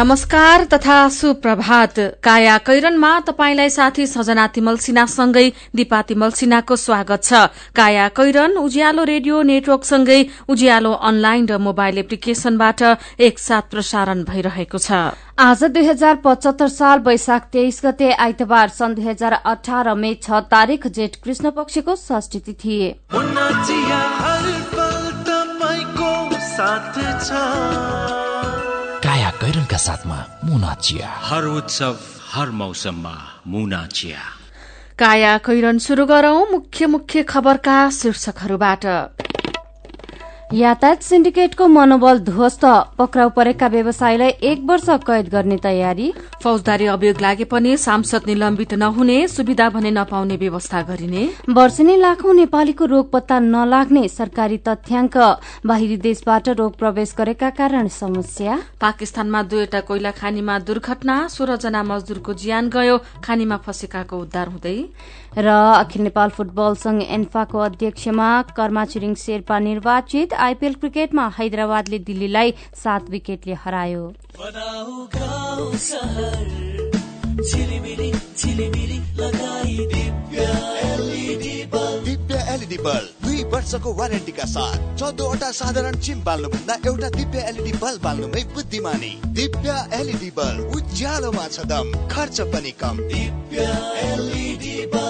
नमस्कार तथा सुप्रभात। काया कैरनमा तपाईंलाई साथी सजना तिमल सिन्हासँगै दिपा तिमल सिन्हाको स्वागत छ। काया कैरन उज्यालो रेडियो नेटवर्कसँगै उज्यालो अनलाइन र मोबाइल एप्लिकेशनबाट एकसाथ प्रसारण भइरहेको छ। आज दुई हजार पचहत्तर साल वैशाख तेइस गते आइतबार सन् दुई हजार अठार मे छ तारीक जेठ कृष्ण पक्षको षष्ठी तिथि। काया कैरनका साथमा मुना चिया। हर उत्सव हर मौसममा मुना चिया। काया कैरन शुरू गरौं मुख्य मुख्य खबरका शीर्षकहरूबाट। यातायात सिन्डिकेटको मनोबल ध्वस्त। पक्राउ परेका व्यवसायीलाई एक वर्ष कैद गर्ने तयारी। फौजदारी अभियोग लागे पनि सांसद निलम्बित नहुने सुविधा भने नपाउने व्यवस्था गरिने। वर्षेनी लाखौं नेपालीको रोग पत्ता नलाग्ने सरकारी तथ्याङ्क। बाहिरी देशबाट रोग प्रवेश गरेका कारण समस्या। पाकिस्तानमा दुईवटा कोइला खानीमा दुर्घटना सोह्र जना मजदूरको ज्यान गयो खानीमा फँसेकाको उद्धार हुँदै। र अखिल नेपाल फुटबल संघ एन्फाको अध्यक्षमा कर्मा छिरिङ शेर्पा निर्वाचित। आइपीएल क्रिकेटमा हैदराबादले दिल्लीलाई सात विकेटले हरायो। Divya LED bulb. दुई वर्षको वारेन्टीका साथ चौधवटा साधारण चिम बाल्नुभन्दा एउटा दिव्य एलइडी बल्ब बाल्नुमै बुद्धिमानी। दिव्य एलइडी बल्ब उज्यालोमा छ दम खर्च पनि कम। दिव्य एलइडी बल्ब।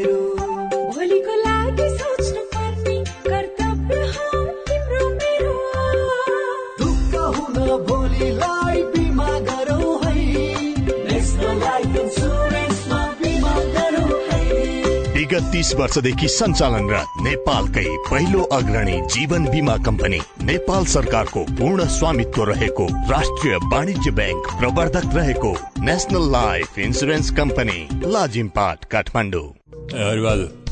विगत तीस वर्षदेखि सञ्चालनरत नेपालकै पहिलो अग्रणी जीवन बिमा कम्पनी नेपाल सरकारको पूर्ण स्वामित्व रहेको राष्ट्रिय वाणिज्य ब्याङ्क प्रवर्धक रहेको national life insurance company Lazimpat Kathmandu.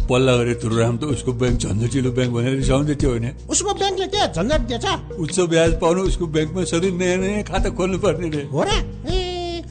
पल्ला गरे तुरुराम त उसको ब्याङ्क झन्झटिलो ब्याङ्क भनेर रिसाउँदै थियो होइन? उसको ब्याङ्कले के झन्झट दिएछ। उच्च ब्याज पाउनु उसको ब्याङ्कमा सधैँ नयाँ नयाँ खाता खोल्नु पर्ने रे। हो र?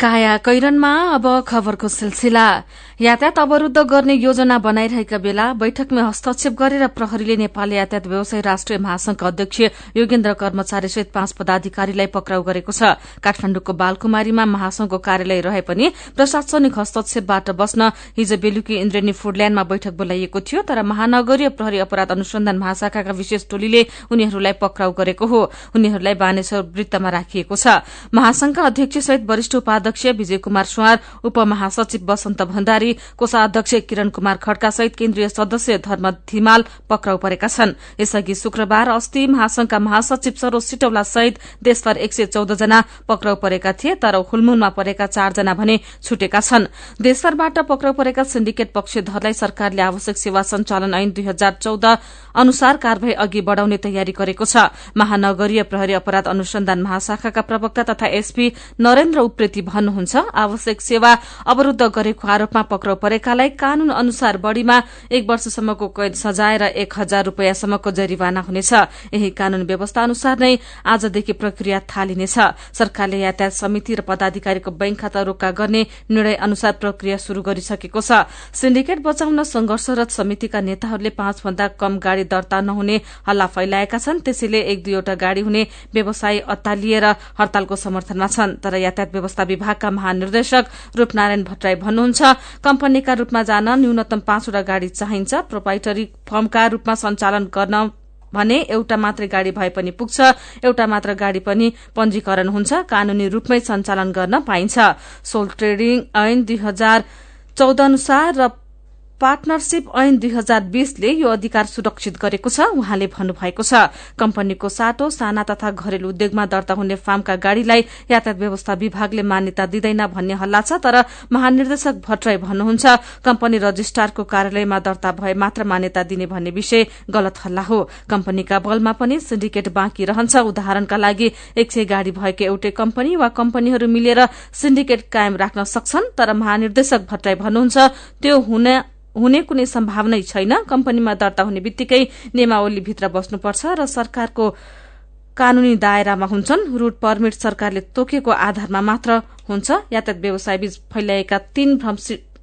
काया कैरनमा अब खबरको सिलसिला। यातायात अवरूद्ध गर्ने योजना बनाइरहेका बेला बैठकमा हस्तक्षेप गरेर प्रहरीले नेपाल यातायात व्यवसाय राष्ट्रिय महासंघका अध्यक्ष योगेन्द्र कर्मचारी सहित पाँच पदाधिकारीलाई पक्राउ गरेको छ। काठमाण्डुको बालकुमारीमा महासंघको कार्यालय रहे पनि प्रशासनिक हस्तक्षेपबाट बस्न हिज बेलुकी इन्द्रेणी फुडल्याण्डमा बैठक बोलाइएको थियो तर महानगरीय प्रहरी अपराध अनुसन्धान महाशाखाका विशेष टोलीले उनीहरूलाई पक्राउ गरेको हो। उनीहरूलाई बानेश्वर वृत्तमा राखिएको छ। महासंघका अध्यक्ष सहित वरिष्ठ उपाध्यक्ष अध्यक्ष विजय कुमार सुवार उपमहासचिव वसन्त भण्डारी कोषाध्यक्ष किरण कुमार खड्का सहित केन्द्रीय सदस्य धर्म धिमाल पक्राउ परेका छन्। यसअघि शुक्रबार अस्ति महासंघका महासचिव सरोज सिटौला सहित देशभर एक सय चौध जना पक्राउ परेका थिए तर हुलमुलमा परेका चारजना भने छुटेका छन्। देशभरबाट पक्राउ परेका सिन्डिकेट पक्षधरलाई सरकारले आवश्यक सेवा सञ्चालन ऐन दुई हजार चौध अनुसार कार्यवाही अघि बढ़ाउने तयारी गरेको छ। महानगरीय प्रहरी अपराध अनुसन्धान महाशाखाका प्रवक्ता तथा एसपी नरेन्द्र उप्रेती भन्नुहुन्छ। आवश्यक सेवा अवरूद्ध गरेको आरोपमा पक्राउ परेकालाई कानून अनुसार बढ़ीमा एक वर्षसम्मको कैद सजाय र एक हजार रूपियाँसम्मको जरिवाना हुनेछ। यही कानून व्यवस्था अनुसार नै आजदेखि प्रक्रिया थालिनेछ। सरकारले यातायात समिति र पदाधिकारीको बैंक खाता रोक्का गर्ने निर्णय अनुसार प्रक्रिया शुरू गरिसकेको छ। सिन्डिकेट बचाउन संघर्षरत समितिका नेताहरूले पाँच भन्दा कम गाड़ी दर्ता नहुने हल्ला फैलाएका छन्। त्यसैले एक दुईवटा गाड़ी हुने व्यवसायी अत्तालिएर हड़तालको समर्थनमा छन्। तर यातायात व्यवस्था विभागका महानिर्देशक रूपनारायण भट्टराई भन्नुहुन्छ कम्पनीका रूपमा जान न्यूनतम पाँचवटा गाड़ी चाहिन्छ। प्रोपाइटरी फर्मका रूपमा सञ्चालन गर्न भने एउटा मात्रै गाड़ी भए पनि पुग्छ एउटा मात्र गाड़ी पनि पञ्जीकरण हुन्छ कानूनी रूपमै सञ्चालन गर्न पाइन्छ। सोल ट्रेडिङ ऐन दुई हजार चौध अनुसार र पार्टनरशिप ऐन दुई हजार बीसले यो अधिकार सुरक्षित गरेको छ। उहाँले भन्नुभएको छ कम्पनीको साटो साना तथा घरेलु उद्योगमा दर्ता हुने फार्मका गाड़ीलाई यातायात व्यवस्था विभागले मान्यता दिँदैन भन्ने हल्ला छ तर महानिर्देशक भट्टराई भन्नुहुन्छ कम्पनी रजिस्ट्रारको कार्यालयमा दर्ता भए मात्र मान्यता दिने भन्ने विषय गलत हल्ला हो। कम्पनीका बलमा पनि सिन्डिकेट बाँकी रहन्छ। उदाहरणका लागि एक सय गाड़ी भएको एउटै कम्पनी वा कम्पनीहरू मिलेर सिन्डिकेट कायम राख्न सक्छन् तर महानिर्देशक भट्टराई भन्नुहुन्छ त्यो हुन हुने कुनै सम्भावनै छैन। कम्पनीमा दर्ता हुने बित्तिकै नियमावलीभित्र बस्नुपर्छ र सरकारको कानूनी दायरामा हुन्छन्। रूट पर्मिट सरकारले तोकेको आधारमा मात्र हुन्छ। यातायात व्यवसायबीच फैलाएका तीन भ्रम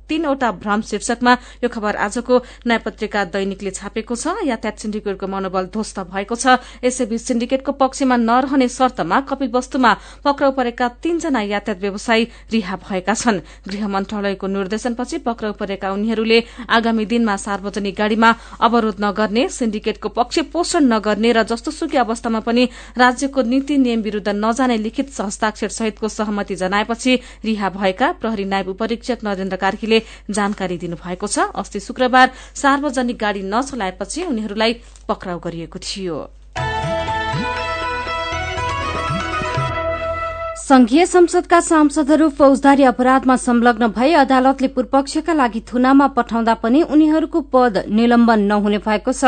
तीनवटा भ्रम शीर्षकमा यो खबर आजको नयाँ पत्रिका दैनिकले छापेको छ। यातायात सिन्डिकेटको मनोबल ध्वस्त भएको छ। यसैबीच सिन्डिकेटको पक्षमा नरहने शर्तमा कपिल वस्तुमा पक्राउ परेका तीनजना यातायात व्यवसायी रिहा भएका छन्। गृह मन्त्रालयको निर्देशनपछि पक्राउ परेका उनीहरूले आगामी दिनमा सार्वजनिक गाड़ीमा अवरोध नगर्ने सिन्डिकेटको पक्ष पोषण नगर्ने र जस्तोसुकै अवस्थामा पनि राज्यको नीति नियम विरूद्ध नजाने लिखित हस्ताक्षर सहितको सहमति जनाएपछि रिहा भएका प्रहरी नायब उपरीक्षक नरेन्द्र कार्कीले जानकारी दिनुभएको छ। अस्ति शुक्रबार सार्वजनिक गाड़ी नचलाएपछि उनीहरूलाई पक्राउ गरिएको थियो। संघीय संसदका सांसदहरू फौजदारी अपराधमा संलग्न भई अदालतले पूर्वपक्षका लागि थुनामा पठाउँदा पनि उनीहरूको पद निलम्बन नहुने भएको छ।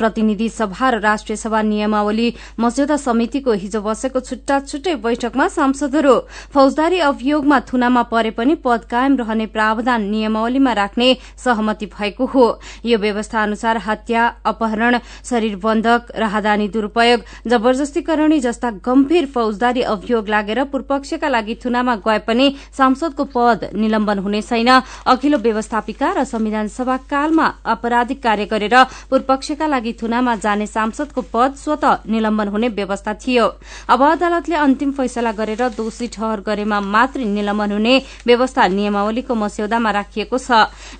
प्रतिनिधि सभा र राष्ट्रिय सभा नियमावली मस्यौदा समितिको हिजो बसेको छुट्टा छुट्टै बैठकमा सांसदहरू फौजदारी अभियोगमा थुनामा परे पनि पद कायम रहने प्रावधान नियमावलीमा राख्ने सहमति भएको हो। यो व्यवस्था अनुसार हत्या अपहरण शरीर बन्धक राहदानी दुरूपयोग जबरजस्तीकरणी जस्ता गम्भीर फौजदारी अभियोग लागेर पूर्वपक्षका लागि थुनामा गए पनि सांसदको पद निलम्बन हुने छैन। अघिल्लो व्यवस्थापिका र संविधान सभा कालमा आपराधिक कार्य गरेर पूर्वपक्षका लागि थुनामा जाने सांसदको पद स्वत निलम्बन हुने व्यवस्था थियो। अब अदालतले अन्तिम फैसला गरेर दोषी ठहर गरेमा मात्रै निलम्बन हुने व्यवस्था नियमावलीको मस्यौदामा राखिएको छ।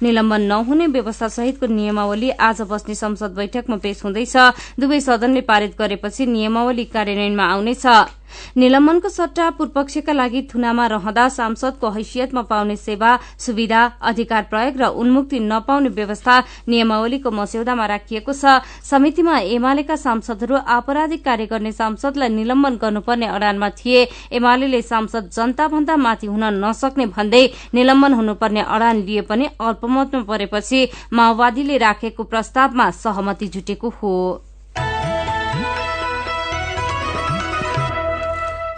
निलम्बन नहुने व्यवस्था सहितको नियमावली आज बस्ने संसद बैठकमा पेश हुँदैछ। दुवै सदनले पारित गरेपछि नियमावली कार्यान्वयनमा आउनेछ। निलम्बनको सट्टा पूर्वपक्षका लागि थुनामा रहँदा सांसदको हैसियतमा पाउने सेवा सुविधा अधिकार प्रयोग र उन्मुक्ति नपाउने व्यवस्था नियमावलीको मस्यौदामा राखिएको छ। समितिमा एमालेका सांसदहरू आपराधिक कार्य गर्ने सांसदलाई निलम्बन गर्नुपर्ने अडानमा थिए। एमाले सांसद जनताभन्दा माथि हुन नसक्ने भन्दै निलम्बन हुनुपर्ने अडान लिए पनि अल्पमतमा परेपछि माओवादीले राखेको प्रस्तावमा सहमति जुटेको हो।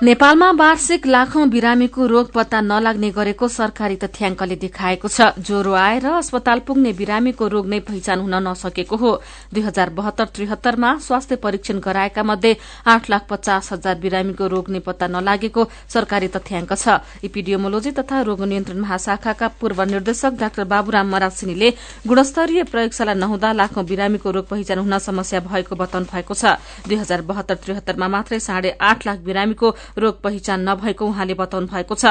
नेपालमा वार्षिक लाखौं बिरामीको रोग पत्ता नलाग्ने गरेको सरकारी तथ्याङ्कले देखाएको छ। ज्वरो आएर अस्पताल पुग्ने बिरामीको रोग नै पहिचान हुन नसकेको हो। दुई हजार बहत्तर त्रिहत्तरमा स्वास्थ्य परीक्षण गराएका मध्ये आठ लाख पचास हजार बिरामीको रोग नै पत्ता नलागेको सरकारी तथ्याङ्क छ। इपिडियोमोलोजी तथा रोग नियन्त्रण महाशाखाका पूर्व निर्देशक डाक्टर बाबुराम मरासिनीले गुणस्तरीय प्रयोगशाला नहुँदा लाखौं बिरामीको रोग पहिचान हुन समस्या भएको बताउनु भएको छ। दुई हजार बहत्तर त्रिहत्तरमा मात्रै साढे आठ लाख बिरामीको रोग पहिचान नभएको उहाँले बताउनु भएको छ।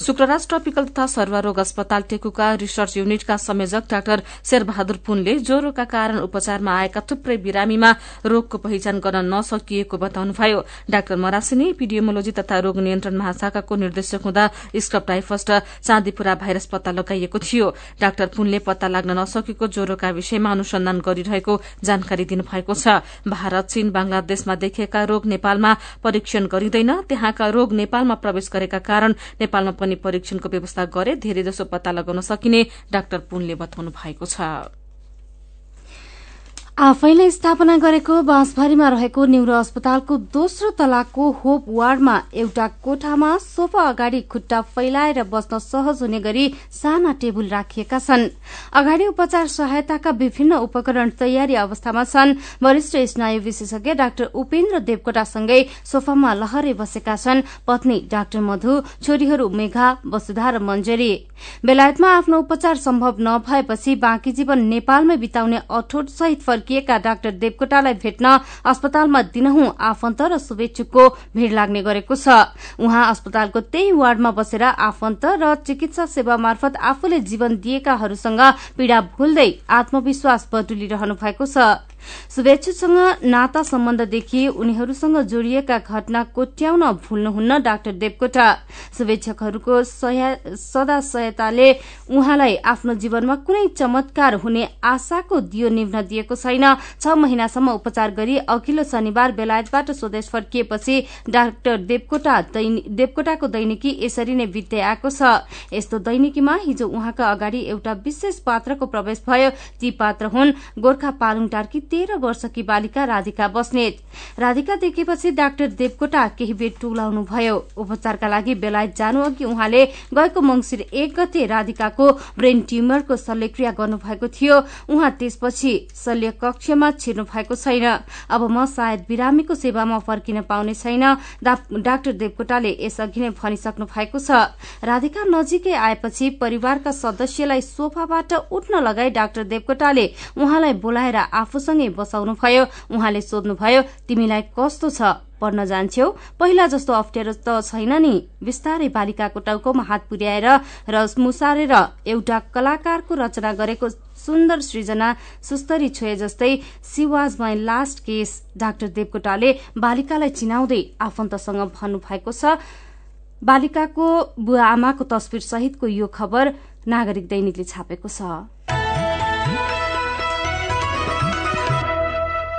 शुक्रराज ट्रपिकल तथा सर्वरोग अस्पताल टेकुका रिसर्च युनिटका संयोजक डाक्टर शेरबहादुर पुनले ज्वरोका कारण उपचारमा आएका थुप्रै बिरामीमा रोगको पहिचान गर्न नसकिएको बताउनुभयो। डाक्टर मरासिनी इपिडियोमोलोजी तथा रोग नियन्त्रण महाशाखाको निर्देशक हुँदा स्क्रब टाइफस चाँदीपुरा भाइरस पत्ता लगाइएको थियो। डाक्टर पुनले पत्ता लाग्न नसकेको ज्वरोका विषयमा अनुसन्धान गरिरहेको जानकारी दिनुभएको छ। भारत चीन बंगलादेशमा देखिएका रोग नेपालमा परीक्षण गरिँदैन त्यहाँ यहाँका रोग नेपालमा प्रवेश गरेका कारण नेपालमा पनि परीक्षणको व्यवस्था गरे धेरैजसो पत्ता लगाउन सकिने डाक्टर पुनले बताउनु भएको छ। आफैले स्थापना गरेको बाँसबारीमा रहेको न्युरो अस्पतालको दोस्रो तलाकको होप वार्डमा एउटा कोठामा सोफा अगाडि खुट्टा फैलाएर बस्न सहज हुने गरी साना टेबुल राखिएका छन्। अगाडि उपचार सहायताका विभिन्न उपकरण तयारी अवस्थामा छन्। वरिष्ठ स्नायु विशेषज्ञ डाक्टर उपेन्द्र देवकोटासँगै सोफामा लहरै बसेका छन्। पत्नी डाक्टर मधु छोरीहरू मेघा वसुधा र मञ्जरी। बेलायतमा आफ्नो उपचार सम्भव नभएपछि बाँकी जीवन नेपालमै बिताउने अठोट सहित फर्किएका डाक्टर देवकोटालाई भेट्न अस्पतालमा दिनहुँ आफन्त र शुभेच्छुकको भीड़ लाग्ने गरेको छ। उहाँ अस्पतालको त्यही वार्डमा बसेर आफन्त र चिकित्सा सेवा मार्फत आफूले जीवन दिएकाहरूसँग पीड़ा भुल्दै आत्मविश्वास बटुलिरहनु भएको छ। शुभेच्छुसँग नाता सम्बन्धदेखि उनीहरूसँग जोडिएका घटना कोट्याउन भुल्नुहुन्न डाक्टर देवकोटा। शुभेच्छकहरूको सदा सहायताले उहाँलाई आफ्नो जीवनमा कुनै चमत्कार हुने आशाको दियो निभ्न दिएको छैन। छ महिनासम्म उपचार गरी अघिल्लो शनिबार बेलायतबाट स्वदेश फर्किएपछि डाक्टर देवकोटा देवकोटाको दैनिकी यसरी नै बित्दै आएको छ। यस्तो दैनिकीमा हिजो उहाँका अगाडि एउटा विशेष पात्रको प्रवेश भयो। ती पात्र हुन् गोर्खा पालुङ टार्की तेह्र वर्षकी बालिका राधिका बस्नेत। राधिका देखेपछि डाक्टर देवकोटा केही बेर टुलाउनु भयो। उपचारका लागि बेलायत जानु अघि उहाँले गएको मंगिर एक गते राधिकाको ब्रेन ट्युमरको शल्यक्रिया गर्नुभएको थियो। उहाँ त्यसपछि शल्य कक्षमा छिर्नु भएको छैन। अब म सायद बिरामीको सेवामा फर्किन पाउने छैन डाक्टर देवकोटाले यसअघि नै भनिसक्नु भएको छ। राधिका नजिकै आएपछि परिवारका सदस्यलाई सोफाबाट उठ्न लगाई डाक्टर देवकोटाले उहाँलाई बोलाएर आफूसँगै बसाउनुभयो। उहाँले सोध्नुभयो तिमीलाई कस्तो छ? पढ्न जान्छौ पहिला जस्तो अप्ठ्यारो त छैन नि। बिस्तारै बालिकाको टाउकोमा हात पुर्याएर र मुसारेर एउटा कलाकारको रचना गरेको सुन्दर सृजना सुस्तरी छोए जस्तै she was my last case doctor देवकोटाले बालिकालाई चिनाउँदै आफन्तसँग भन्नुभएको छ। बालिकाको बुवा आमाको तस्विर सहितको यो खबर नागरिक दैनिकले छापेको छ।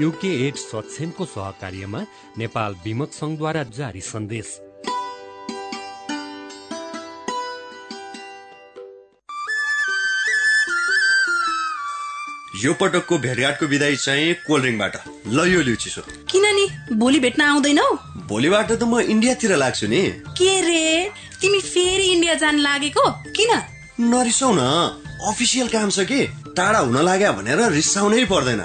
युके एड सक्षमको सहकार्यमा नेपाल विमक संघद्वारा जारी सन्देश। यो पटकको भेटघाटको विदाई चाहिँ कोल्ड ड्रिङ्कबाट ल यो लिउ चिसो किन नि भोलि भेट्न आउँदैनौ? भोलिबाट त म इन्डियातिर लाग्छु नि। के रे? तिमी फेरि इन्डिया जान लागेको? किन? नरिसाउ न अफिसियल काम छ कि? टाढा हुन लाग्यो भनेर रिसाउनै पर्दैन।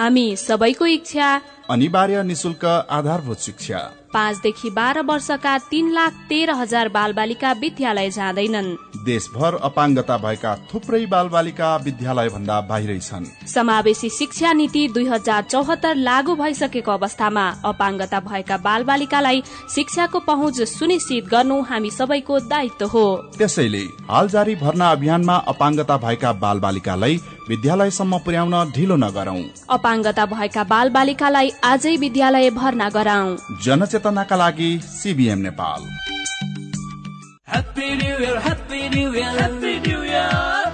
हामी सबैको इच्छा। अनिवार्य निशुल्क आधारभूत शिक्षा। पाँचदेखि बाह्र वर्षका तीन लाख तेह्र हजार बालबालिका विद्यालय जाँदैनन्। देशभर अपाङ्गता भएका थुप्रै बालबालिका विद्यालय भन्दा बाहिरै छन्। समावेशी शिक्षा नीति दुई हजार चौहत्तर लागू भइसकेको अवस्थामा अपाङ्गता भएका बालबालिकालाई शिक्षाको पहुँच सुनिश्चित गर्नु हामी सबैको दायित्व हो। त्यसैले हाल जारी भर्ना अभियानमा अपाङ्गता भएका बालबालिकालाई विद्यालयसम्म पुर्याउन ढिलो नगरौं अपाङ्गता भएका बालबालिकालाई आजै विद्यालय भर्ना गराउँ जनचेतनाका लागि CBM Nepal Happy New Year, Happy New Year, Happy New Year.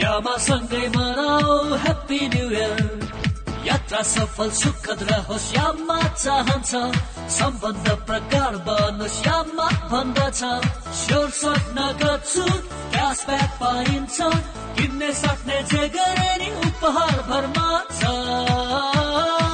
यामासँगै मनाऊ Happy New Year. यात्रा सफल सुखद रहोस् यामा चाहन्छ। सम्बन्ध प्रकार बनोस् यामा भन्दछ। स्योर सक्न गर्छु क्यासब्याक पाइन्छ। किन्ने सक्ने जे गरे नि उपहार भरमा छ।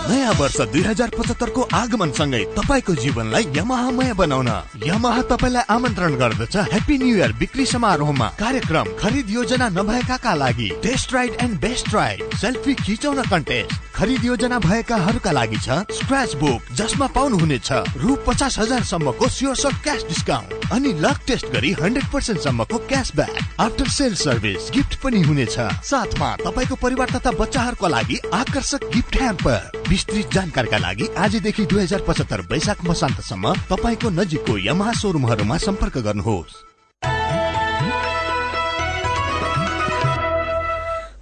नयाँ वर्ष दुई हजार पचहत्तरको आगमनसँगै तपाईँको जीवनलाई यमहामय बनाउन। यमहा तपाईँलाई आमन्त्रण गर्दछ ह्याप्पी न्यू इयर बिक्री समारोहमा। कार्यक्रम खरिद योजना नभएकाका लागि test ride and best ride. Selfie खिचाउन कन्टेस्ट। खरिद योजना भएकाहरूका लागि छ स्क्रच बुक जसमा पाउनुहुनेछ रु पचास हजार सम्मको स्योर सक क्यास डिस्काउन्ट अनि लक टेस्ट गरी हन्ड्रेड पर्सेन्ट सम्मको cashback after sale service gift पनि हुनेछ। साथमा तपाईँको परिवार तथा बच्चाहरूको लागि आकर्षक गिफ्ट ह्याम्पर। विस्तृत जानकारीका लागि आजदेखि दुई हजार पचहत्तर वैशाख मसान्तसम्म तपाईँको नजिकको यमहा सोरुमहरूमा सम्पर्क गर्नुहोस्।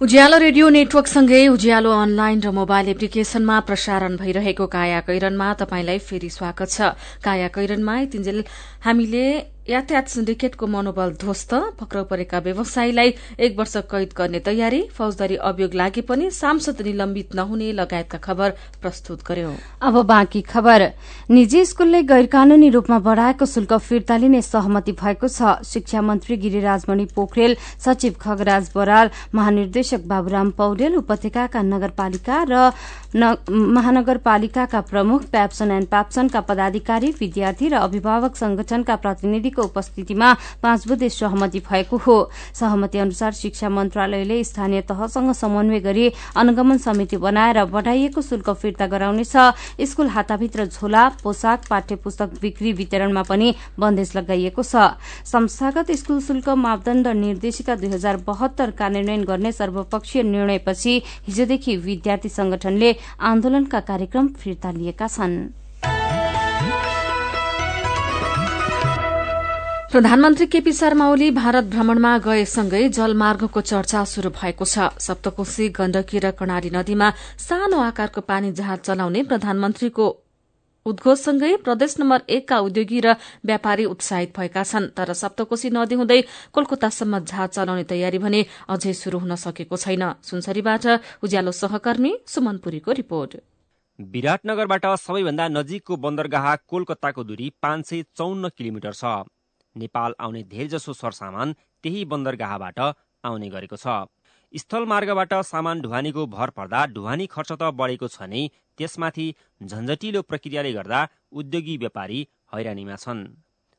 उज्यालो रेडियो नेटवर्कसँगै उज्यालो अनलाइन र मोबाइल एप्लिकेशनमा प्रसारण भइरहेको काया कैरनमा तपाईंलाई फेरि स्वागत छ। काया कैरनमा तिन्जेल हामीले यातायात सिन्डिकेटको मनोबल ध्वस्त पक्राउ परेका व्यवसायीलाई एक वर्ष कैद गर्ने तयारी फौजदारी अभियोग लागे पनि सांसद निलम्बित नहुने लगायतका खबर प्रस्तुत गर्यो। अब बाँकी खबर। निजी स्कूलले गैर कानूनी रूपमा बढ़ाएको शुल्क फिर्ता लिने सहमति भएको छ। शिक्षा मन्त्री गिरिराजमणि पोखरेल सचिव खगराज बराल महानिर्देशक बाबुराम पौडेल उपत्यकाका नगरपालिका र महानगरपालिकाका प्रमुख प्याप्सन एण्ड प्याप्सनका पदाधिकारी विद्यार्थी र अभिभावक संगठनका प्रतिनिधिको उपस्थितिमा पाँच बुधे सहमति भएको हो। सहमति अनुसार शिक्षा मन्त्रालयले स्थानीय तहसँग समन्वय गरी अनुगमन समिति बनाएर बढ़ाइएको शुल्क फिर्ता गराउनेछ। स्कूल हाताभित्र झोला पोसाक पाठ्य पुस्तक बिक्री वितरणमा पनि बन्देज लगाइएको छ। संस्थागत स्कूल शुल्क मापदण्ड निर्देशिका दुई हजार बहत्तर कार्यान्वयन गर्ने सर्वपक्षीय निर्णयपछि हिजोदेखि विद्यार्थी संगठनले आन्दोलनका कार्यक्रम फिर्ता लिएका छन्। प्रधानमन्त्री केपी शर्मा ओली भारत भ्रमणमा गएसँगै जलमार्गको चर्चा शुरू भएको छ। सप्तकोशी गण्डकी र कर्णाली नदीमा सानो आकारको पानी जहाज चलाउने प्रधानमन्त्रीको उद्घोषसँगै प्रदेश नम्बर एकका उद्योगी र व्यापारी उत्साहित भएका छन्। तर सप्तकोशी नदी हुँदै कोलकातासम्म जहाज चलाउने तयारी भने अझै शुरू हुन सकेको छैन। सुनसरीबाट उज्यालो सहकर्मी सुमनपुरीको रिपोर्ट। विराटनगरबाट सबैभन्दा नजिकको बन्दरगाह कोलकाताको दूरी पाँच सय चौन्न किलोमिटर छ। नेपाल आउने धेरैजसो सरसामान त्यही बन्दरगाहबाट आउने गरेको छ। स्थल मार्गबाट सामान ढुवानीको भर पर्दा ढुवानी खर्च त बढेको छ नै। त्यसमाथि झन्झटिलो प्रक्रियाले गर्दा उद्योगी व्यापारी हैरानीमा छन्।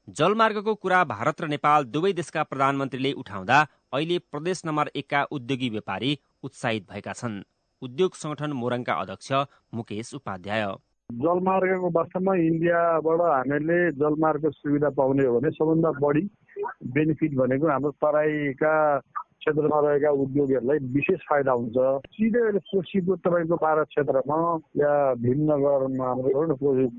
जलमार्गको कुरा भारत र नेपाल दुवै देशका प्रधानमन्त्रीले उठाउँदा अहिले प्रदेश नम्बर एकका उद्योगी व्यापारी उत्साहित भएका छन्। उद्योग संगठन मोरङका अध्यक्ष मुकेश उपाध्याय। जलमार्गको वास्तवमा इन्डियाबाट हामीले जलमार्ग सुविधा पाउने हो भने सबभन्दा बढी बेनिफिट भनेको हाम्रो तराईका क्षेत्रमा रहेका उद्योगहरूलाई विशेष फाइदा हुन्छ। सिधै अहिले कोशीको तपाईँको बाह्र क्षेत्रमा या भीमनगरमा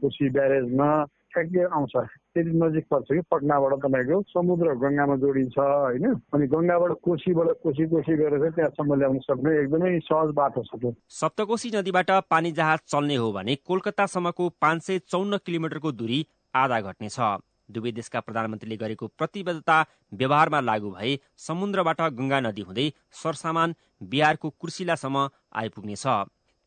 कोशी ब्यारेजमा ठ्याक्कै आउँछ। त्यति नजिक पर्छ कि पटनाबाट तपाईँको समुद्र गङ्गामा जोडिन्छ होइन? अनि गङ्गाबाट कोशीबाट कोशी कोशी गरेर त्यहाँसम्म ल्याउन सक्ने एकदमै सहज बाटो छ त्यो। सप्तकोशी नदीबाट पानी जहाज चल्ने हो भने कोलकातासम्मको पाँच सय चौन्न किलोमिटरको दूरी आधा घट्नेछ दुवै देशका प्रधानमन्त्रीले गरेको प्रतिबद्धता व्यवहारमा लागू भए समुद्रबाट गंगा नदी हुँदै सरसामान बिहारको कुर्सिलासम्म आइपुग्नेछ।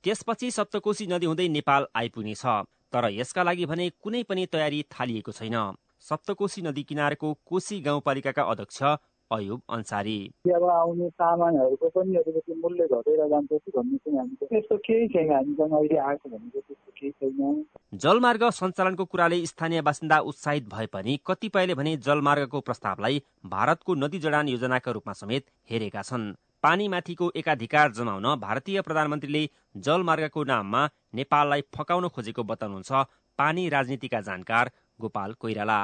त्यसपछि सप्तकोशी नदी हुँदै नेपाल आइपुग्नेछ। तर यसका लागि भने कुनै पनि तयारी थालिएको छैन। सप्तकोशी नदी किनारको कोशी गाउँपालिकाका अध्यक्ष अयुब अन्सारी। अब आउने सामानहरूको पनि अलिकति मूल्य घटेर जान्छ कि भन्ने चाहिँ हामी त्यस्तो केही छैन। हामीसँग अहिले आएको भनेको त्यस्तो केही छैन। जलमार्ग सञ्चालनको कुराले स्थानीय बासिन्दा उत्साहित भए पनि कतिपयले भने जलमार्गको प्रस्तावलाई भारतको नदी जडान योजनाका रूपमा समेत हेरेका छन्। पानीमाथिको एकाधिकार जमाउन भारतीय प्रधानमन्त्रीले जलमार्गको नाममा नेपाललाई फकाउन खोजेको बताउनुहुन्छ पानी राजनीतिका जानकार गोपाल कोइराला।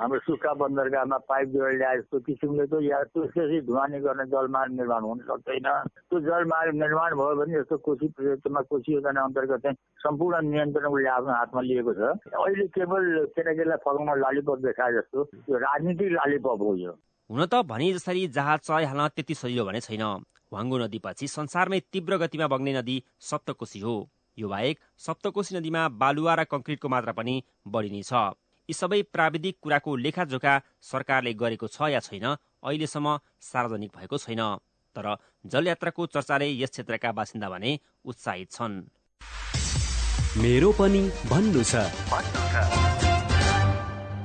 हाम्रो सुक्खा बन्दरगाहमा पाइप जोडेर ल्याए जस्तो किसिमले त या त्यसपछि धुवानी गर्ने जलमार्ग निर्माण हुन सक्दैन। त्यो जलमार्ग निर्माण भयो भने जस्तो कोशी प्रोजेक्टमा कोशी योजना अन्तर्गत चाहिँ सम्पूर्ण नियन्त्रण उसले आफ्नो हातमा लिएको छ। अहिले केवल केटाकेटीलाई फकाउन लालिपप देखाए जस्तो यो राजनीतिक लालिपप हो यो। हुन त भने जसरी जहाज चलाइहाल्न त्यति सजिलो भने छैन। वाङ्गो नदीपछि संसारमै तीव्र गतिमा बग्ने नदी सप्तकोशी हो। यो बाहेक सप्तकोशी नदीमा बालुवा र कङ्क्रिटको मात्रा पनि बढी नै छ। यी सबै प्राविधिक कुराको लेखाजोखा सरकारले गरेको छ या छैन अहिलेसम्म सार्वजनिक भएको छैन। तर जलयात्राको चर्चाले यस क्षेत्रका बासिन्दा भने उत्साहित छन्। मेरो पनि भन्नु छ।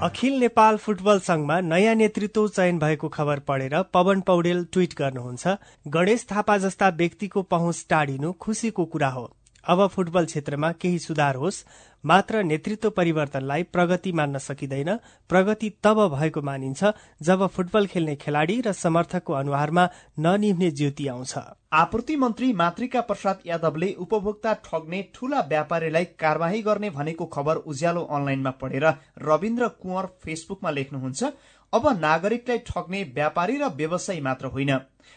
अखिल नेपाल फुटबल संघमा नयाँ नेतृत्व चयन भएको खबर पढेर पवन पौडेल ट्वीट गर्नुहुन्छ गणेश थापा जस्ता व्यक्तिको पहुँच टाढिनु खुसीको कुरा हो। अब फुटबल क्षेत्रमा केही सुधार होस् मात्र नेतृत्व परिवर्तनलाई प्रगति मान्न सकिँदैन। प्रगति तब भएको मानिन्छ जब फुटबल खेल्ने खेलाड़ी र समर्थकको अनुहारमा ननिभ्ने ज्योति आउँछ। आपूर्ति मन्त्री मातृका प्रसाद यादवले उपभोक्ता ठग्ने ठूला व्यापारीलाई कार्यवाही गर्ने भनेको खबर उज्यालो अनलाइनमा पढेर रविन्द्र कुँवर फेसबुकमा लेख्नुहुन्छ। अब नागरिकलाई ठग्ने व्यापारी र व्यवसायी मात्र होइन।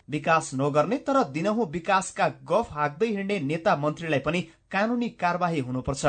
विकास नगर्ने तर दिनहुँ विकासका गफ हाँक्दै हिँड्ने नेता मन्त्रीलाई पनि कानूनी कार्यवाही हुनुपर्छ।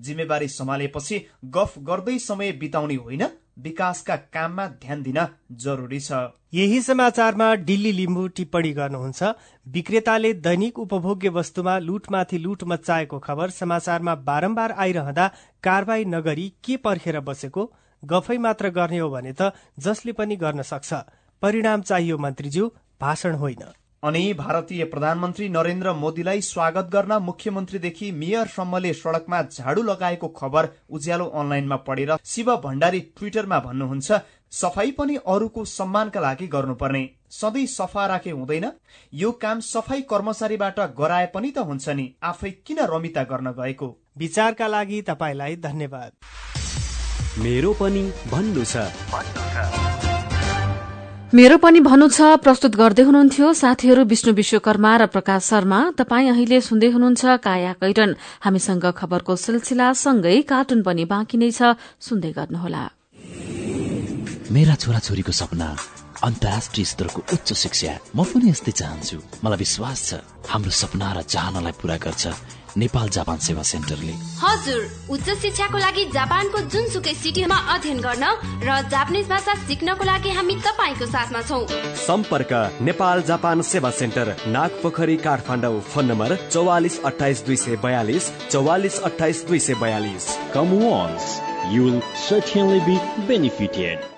जिम्मेवारी सम्हालेपछि गफ गर्दै समय बिताउने होइन विकासका काममा ध्यान दिन जरुरी छ। यही समाचारमा दिल्ली लिम्बू टिप्पणी गर्नुहुन्छ। विक्रेताले दैनिक उपभोग्य वस्तुमा लुटमाथि लुट मचाएको खबर समाचारमा बारम्बार आइरहँदा कारवाही नगरी के पर्खेर बसेको? गफै मात्र गर्ने हो भने त जसले पनि गर्न सक्छ। परिणाम चाहियो मन्त्रीज्यू भाषण होइन। अनि भारतीय प्रधानमन्त्री नरेन्द्र मोदीलाई स्वागत गर्न मुख्यमन्त्रीदेखि मेयरसम्मले सड़कमा झाडु लगाएको खबर उज्यालो अनलाइनमा पढेर शिव भण्डारी ट्विटरमा भन्नुहुन्छ सफाई पनि अरूको सम्मानका लागि गर्नुपर्ने। सधैँ सफा राखे हुँदैन। यो काम सफाई कर्मचारीबाट गराए पनि त हुन्छ नि। आफै किन रमिता गर्न गएको? विचारका लागि तपाईँलाई धन्यवाद। मेरो पनि भन्नु छ। मेरो पनि भन्नु छ प्रस्तुत गर्दै हुनुहुन्थ्यो साथीहरू विष्णु विश्वकर्मा र प्रकाश शर्मा। तपाईँ अहिले सुन्दै हुनुहुन्छ काया कैरन। हामीसँग खबरको सिलसिला सँगै कार्टुन पनि बाँकी नै छ सुन्दै गर्नुहोला। मेरा छोराछोरीको सपना अन्तर्राष्ट्रिय स्तरको उच्च शिक्षा। म पनि यस्तै चाहन्छु। मलाई विश्वास छ हाम्रो सपना र चाहनालाई पूरा गर्छ। नेपाल जापान सेवा सेन्टरले। हजुर उच्च शिक्षाको लागि जापानको जुनसुकै सिटीमा अध्ययन गर्न र जापानिज भाषा सिक्नको लागि हामी तपाईँको साथमा छौ। सम्पर्क नेपाल जापान सेवा सेन्टर नाग पोखरी काठमाडौँ फोन नम्बर चौवालिस अठाइस दुई सय बयालिस चौवालिस अठाइस दुई सय बयालिस। Come once you will certainly be benefited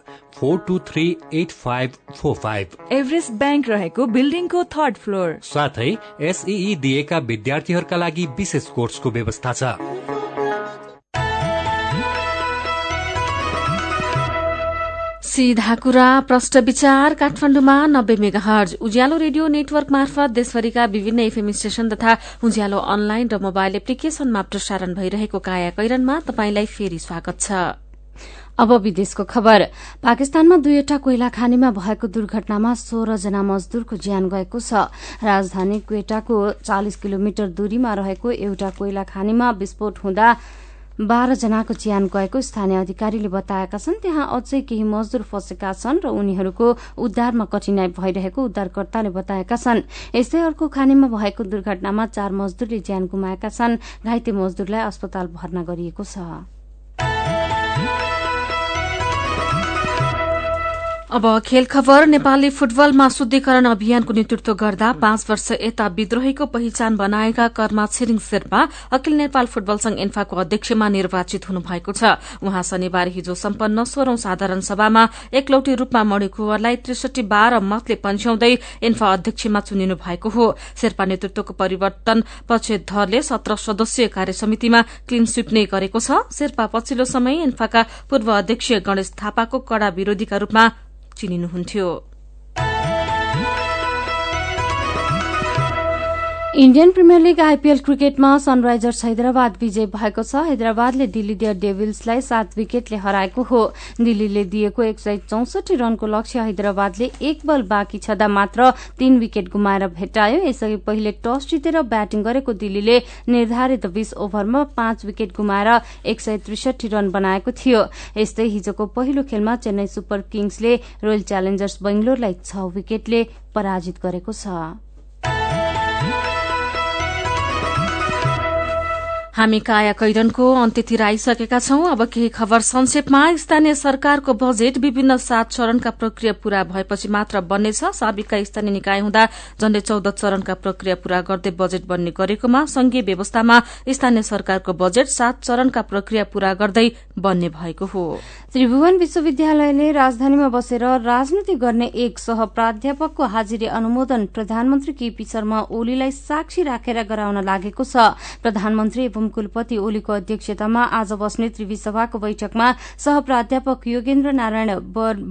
four two three eight five four five. Everest bank रहेको बिल्डिङको थर्ड फ्लोर। साथै एसई दिएका विद्यार्थीहरूका लागि विशेष कोर्सको व्यवस्था छ। सीधा कुरा प्रष्ट विचार काठमाडौँमा नब्बे mega hertz Ujyaalo radio network मार्फत देशभरिका विभिन्न एफएम स्टेशन तथा उज्यालो अनलाइन र मोबाइल एप्लिकेशनमा प्रसारण भइरहेको काया कैरनमा तपाईंलाई फेरि स्वागत छ। अब विदेशको खबर। पाकिस्तानमा दुईवटा कोइला खानीमा भएको दुर्घटनामा सोह्र जना मजदूरको ज्यान गएको छ। राजधानी क्वेटाको चालिस किलोमिटर दूरीमा रहेको एउटा कोइला खानीमा विस्फोट हुँदा बाह्र जनाको ज्यान गएको स्थानीय अधिकारीले बताएका छन्। त्यहाँ अझै केही मजदूर फँसेका छन् र उनीहरूको उद्धारमा कठिनाई भइरहेको उद्धारकर्ताले बताएका छन्। यस्तै अर्को खानीमा भएको दुर्घटनामा चार मजदूरले ज्यान गुमाएका छन्। घाइते मजदूरलाई अस्पताल भर्ना गरिएको छ। अब खेल खबर नेपाली फुटबलमा शुद्धिकरण अभियानको नेतृत्व गर्दा पाँच वर्ष यता विद्रोहीको पहिचान बनाएका कर्मा छिरिङ शेर्पा अखिल नेपाल फुटबल संघ एन्फाको अध्यक्षमा निर्वाचित हुनुभएको छ। उहाँ शनिबार हिजो सम्पन्न सोह्रौं साधारण सभामा एकलौटी रूपमा मणिकुवरलाई त्रिसठी बाह्र मतले पन्छ्याउँदै एन्फा अध्यक्षमा चुनिनु भएको हो। शेर्पा नेतृत्वको परिवर्तन पक्षधरले सत्र सदस्यीय कार्यसमितिमा क्लिन स्वीप नै गरेको छ। शेर्पा पछिल्लो समय एन्फाका पूर्व अध्यक्ष गणेश थापाको कड़ा विरोधीका रूपमा चिनिनुहुन्थ्यो। इण्डियन प्रिमियर लीग आइपीएल क्रिकेटमा सनराइजर्स हैदराबाद विजय भएको छ। हैदराबादले दिल्ली डेयर डेभिल्सलाई सात विकेटले हराएको हो। दिल्लीले दिएको एक सय चौसठी रनको लक्ष्य हैदराबादले एक बल बाँकी छँदा मात्र तीन विकेट गुमाएर भेटायो यसअघि पहिले टस जितेर ब्याटिङ गरेको दिल्लीले निर्धारित बीस ओभरमा पाँच विकेट गुमाएर एक सय त्रिसठी रन बनाएको थियो। यस्तै हिजोको पहिलो खेलमा चेन्नई सुपर किङ्सले रोयल च्यालेन्जर्स बेंगलोरलाई छ विकेटले पराजित गरेको छ। हामी काया कैरनको अन्त्यतिर आइसकेका छौं। अब केही खबर संक्षेपमा। स्थानीय सरकारको बजेट विभिन्न सात चरणका प्रक्रिया पूरा भएपछि मात्र बन्नेछ। साबिकका स्थानीय निकाय हुँदा झण्डै चौध चरणका प्रक्रिया पूरा गर्दै बजेट बन्ने गरेकोमा संघीय व्यवस्थामा स्थानीय सरकारको बजेट सात चरणका प्रक्रिया पूरा गर्दै बन्ने भएको हो। त्रिभुवन विश्वविद्यालयले राजधानीमा बसेर राजनीति गर्ने एक सह प्राध्यापकको हाजिरी अनुमोदन प्रधानमन्त्री केपी शर्मा ओलीलाई साक्षी राखेर गराउन लागेको छ। प्रधानमन्त्री एवं कुलपति ओलीको अध्यक्षतामा आज बस्ने त्रिवी सभाको बैठकमा सह प्राध्यापक योगेन्द्र नारायण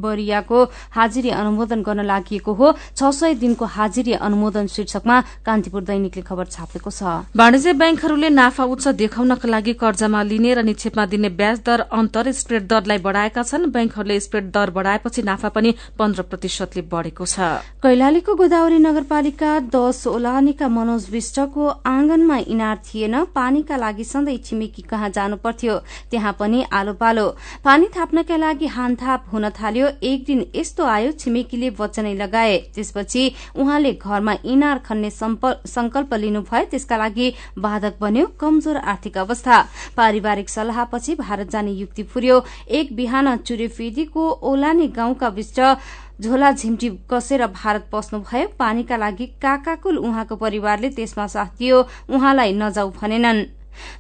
बरियाको हाजिरी अनुमोदन गर्न लागि हो। छ सय दिनको हाजिरी अनुमोदन शीर्षकमा कान्तिपुर दैनिकले खबर छापेको छ। वाणिज्य ब्याङ्कहरूले नाफा उच्च देखाउनका लागि कर्जामा लिने र निक्षेपमा दिने ब्याज दर अन्तर स्प्रेड दरलाई बढ़ाएका छन्। ब्याङ्कहरूले स्प्रेड दर बढ़ाएपछि नाफा पनि पन्ध्र प्रतिशतले बढ़ेको छ। कैलालीको गोदावरी नगरपालिका दश ओलानीका मनोज विष्टको आँगनमा इनार थिएन। पानीका लागि सधैँ छिमेकी कहाँ जानु पर्थ्यो त्यहाँ पनि आलो पालो पानी थाप्नका लागि हानथाप हुन थाल्यो। एक दिन यस्तो आयो छिमेकीले वचनै लगाए। त्यसपछि उहाँले घरमा इनार खन्ने संकल्प लिनुभयो। त्यसका लागि बाधक बन्यो। कमजोर आर्थिक अवस्था। पारिवारिक सल्लाहपछि भारत जाने युक्ति फुर्यो। एक बिहान चुरेफेदीको ओलानी गाउँका विष्ट झोला झिम्टी कसेर भारत पस्नुभयो। पानीका लागि काकाकुल उहाँको परिवारले त्यसमा साथ दियो। उहाँलाई नजाऊ भनेनन्।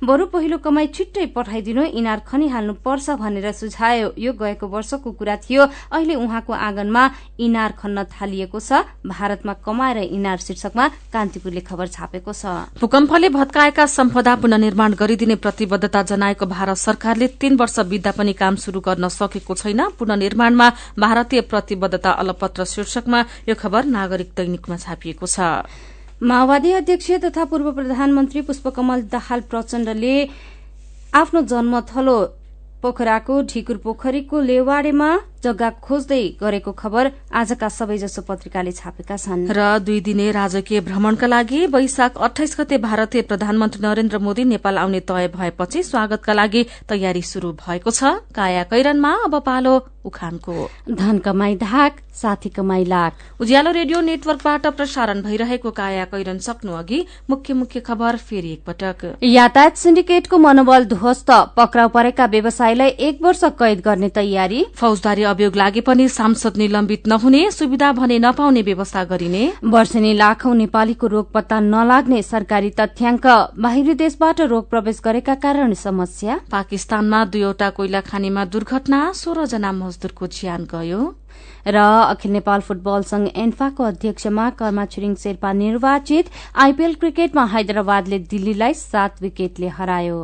बरु पहिलो कमाई छिट्टै पठाइदिनु इनार खनिहाल्नु पर्छ भनेर सुझायो। यो गएको वर्षको कुरा थियो। अहिले उहाँको आँगनमा इनार खन्न थालिएको छ। भारतमा कमाएर इनार शीर्षकमा कान्तिपुरले खबर छापेको छ। भूकम्पले भत्काएका सम्पदा पुननिर्माण गरिदिने प्रतिबद्धता जनाएको भारत सरकारले तीन वर्ष बित्दा पनि काम शुरू गर्न सकेको छैन। पुननिर्माणमा भारतीय प्रतिबद्धता अलपत्र शीर्षकमा यो खबर नागरिक दैनिकमा छापिएको छ। माओवादी अध्यक्ष तथा पूर्व प्रधानमन्त्री पुष्पकमल दाहाल प्रचण्डले आफ्नो जन्मथलो पोखराको ढिकुर पोखरीको लेवाडेमा जग्गा खोज्दै गरेको खबर आजका सबैजसो पत्रिकाले छापेका छन्। र दुई दिने राजकीय भ्रमणका लागि वैशाख अठाइस गते भारतीय प्रधानमन्त्री नरेन्द्र मोदी नेपाल आउने तय भएपछि स्वागतका लागि तयारी शुरू भएको छ। काया कैरनमा अब पालो उखानको। धन कमाई धाक साथी कमाई लाख। उज्यालो रेडियो नेटवर्कबाट प्रसारण भइरहेको काया कैरन सक्नु अघि मुख्य मुख्य खबर फेरि एकपटक। यातायात सिन्डिकेटको मनोबल ध्वस्त पक्राउ परेका व्यवसायीलाई एक वर्ष कैद गर्ने तयारी। फौजदारी अभियोग लागे पनि सांसद निलम्बित नहुने सुविधा भने नपाउने व्यवस्था गरिने। वर्षेनी लाखौं नेपालीको रोग पत्ता नलाग्ने सरकारी तथ्याङ्क। बाहिरी देशबाट रोग प्रवेश गरेका कारण समस्या। पाकिस्तानमा दुईवटा कोइला खानीमा दुर्घटना सोह्र जना मजदूरको ज्यान गयो। र अखिल नेपाल फुटबल संघ एन्फाको अध्यक्षमा कर्मा छिरिङ शेर्पा निर्वाचित आइपीएल क्रिकेटमा हैदराबादले दिल्लीलाई सात विकेटले हरायो।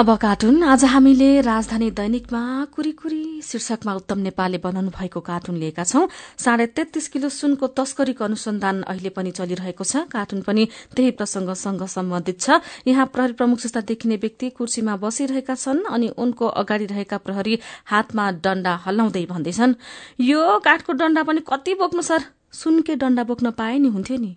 अब कार्टुन। आज हामीले राजधानी दैनिकमा कुरीकुरी शीर्षकमा उत्तम नेपालले बनाउनु भएको कार्टुन लिएका छौं। साढे तेत्तीस किलो सुनको तस्करीको अनुसन्धान अहिले पनि चलिरहेको छ। कार्टुन पनि त्यही प्रसंगसँग सम्बन्धित छ। यहाँ प्रहरी प्रमुख जस्ता देखिने व्यक्ति कुर्सीमा बसिरहेका छन् अनि उनको अगाडि रहेका प्रहरी हातमा डण्डा हल्लाउँदै भन्दैछन् यो काठको डण्डा पनि कति बोक्नु सर? सुनकै डण्डा बोक्न पाए नि हुन्थ्यो नि।